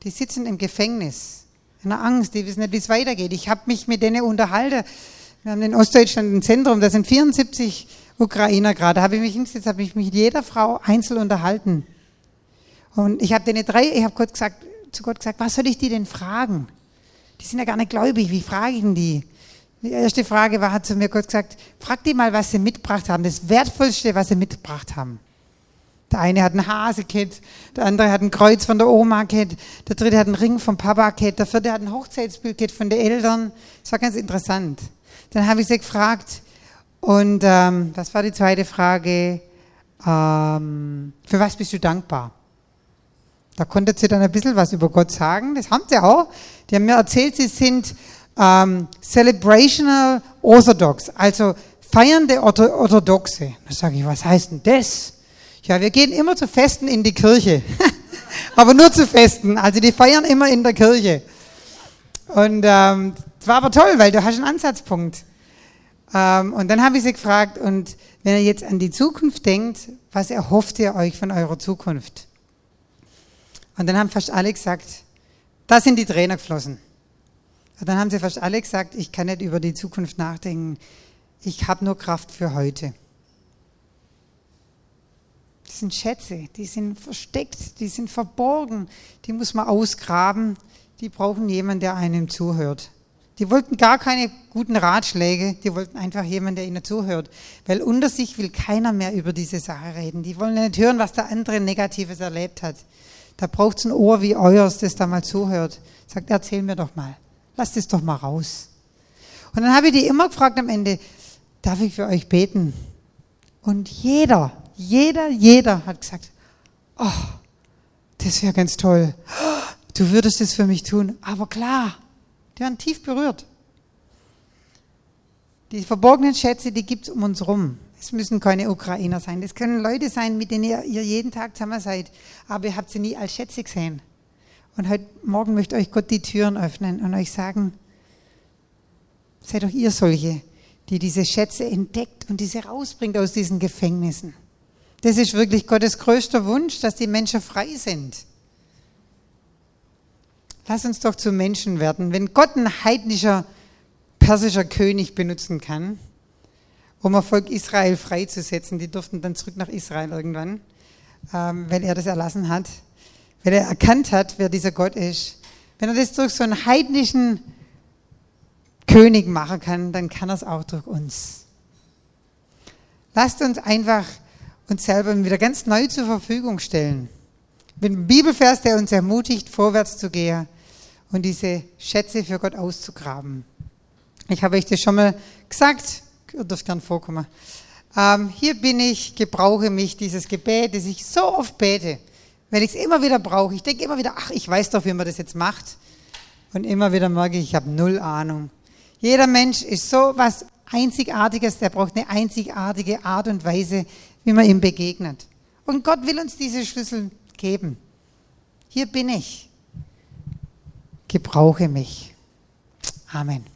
Die sitzen im Gefängnis, in der Angst, die wissen nicht, wie es weitergeht. Ich habe mich mit denen unterhalten. Wir haben in Ostdeutschland ein Zentrum, da sind 74 Ukrainer gerade. Habe ich mich hingesetzt, habe ich mich mit jeder Frau einzeln unterhalten. Und ich habe denen drei, ich habe Gott gesagt, zu Gott gesagt, was soll ich die denn fragen? Die sind ja gar nicht gläubig, wie frage ich denn die? Die erste Frage war, hat zu mir Gott gesagt, frag die mal, was sie mitgebracht haben, das Wertvollste, was sie mitgebracht haben. Der eine hat ein Hasekit, der andere hat ein Kreuz von der Oma Kit, der dritte hat einen Ring vom Papa Kit, der vierte hat ein Hochzeitsbild von den Eltern. Das war ganz interessant. Dann habe ich sie gefragt, und ähm, was war die zweite Frage? Ähm, für was bist du dankbar? Da konnte sie dann ein bisschen was über Gott sagen. Das haben sie auch. Die haben mir erzählt, sie sind ähm, Celebrational Orthodox, also feiernde Orthodoxe. Da sage ich, was heißt denn das? Ja, wir gehen immer zu Festen in die Kirche. aber nur zu Festen. Also die feiern immer in der Kirche. Und ähm, das war aber toll, weil du hast einen Ansatzpunkt. Ähm, und dann habe ich sie gefragt, und wenn ihr jetzt an die Zukunft denkt, was erhofft ihr euch von eurer Zukunft? Und dann haben fast alle gesagt, da sind die Trainer geflossen. Und dann haben sie fast alle gesagt, ich kann nicht über die Zukunft nachdenken. Ich habe nur Kraft für heute. Das sind Schätze, die sind versteckt, die sind verborgen, die muss man ausgraben. Die brauchen jemanden, der einem zuhört. Die wollten gar keine guten Ratschläge, die wollten einfach jemanden, der ihnen zuhört. Weil unter sich will keiner mehr über diese Sache reden. Die wollen nicht hören, was der andere Negatives erlebt hat. Da braucht es ein Ohr wie euers, das da mal zuhört. Sagt, erzähl mir doch mal. Lass das doch mal raus. Und dann habe ich die immer gefragt am Ende, darf ich für euch beten? Und jeder, jeder, jeder hat gesagt, oh, das wäre ganz toll. Du würdest es für mich tun. Aber klar, die waren tief berührt. Die verborgenen Schätze, die gibt es um uns rum. Es müssen keine Ukrainer sein. Das können Leute sein, mit denen ihr, ihr jeden Tag zusammen seid. Aber ihr habt sie nie als Schätze gesehen. Und heute Morgen möchte euch Gott die Türen öffnen und euch sagen, seid doch ihr solche, die diese Schätze entdeckt und diese rausbringt aus diesen Gefängnissen. Das ist wirklich Gottes größter Wunsch, dass die Menschen frei sind. Lass uns doch zu Menschen werden. Wenn Gott ein heidnischer persischer König benutzen kann, um ein Volk Israel freizusetzen. Die durften dann zurück nach Israel irgendwann, ähm, weil er das erlassen hat, weil er erkannt hat, wer dieser Gott ist. Wenn er das durch so einen heidnischen König machen kann, dann kann er es auch durch uns. Lasst uns einfach uns selber wieder ganz neu zur Verfügung stellen. Mit einem Bibelvers, der uns ermutigt, vorwärts zu gehen und diese Schätze für Gott auszugraben. Ich habe euch das schon mal gesagt, ihr dürft gern vorkommen. Ähm, hier bin ich, gebrauche mich dieses Gebet, das ich so oft bete, weil ich es immer wieder brauche. Ich denke immer wieder, ach, ich weiß doch, wie man das jetzt macht. Und immer wieder merke ich, ich habe null Ahnung. Jeder Mensch ist so was Einzigartiges, der braucht eine einzigartige Art und Weise, wie man ihm begegnet. Und Gott will uns diese Schlüssel geben. Hier bin ich. Gebrauche mich. Amen.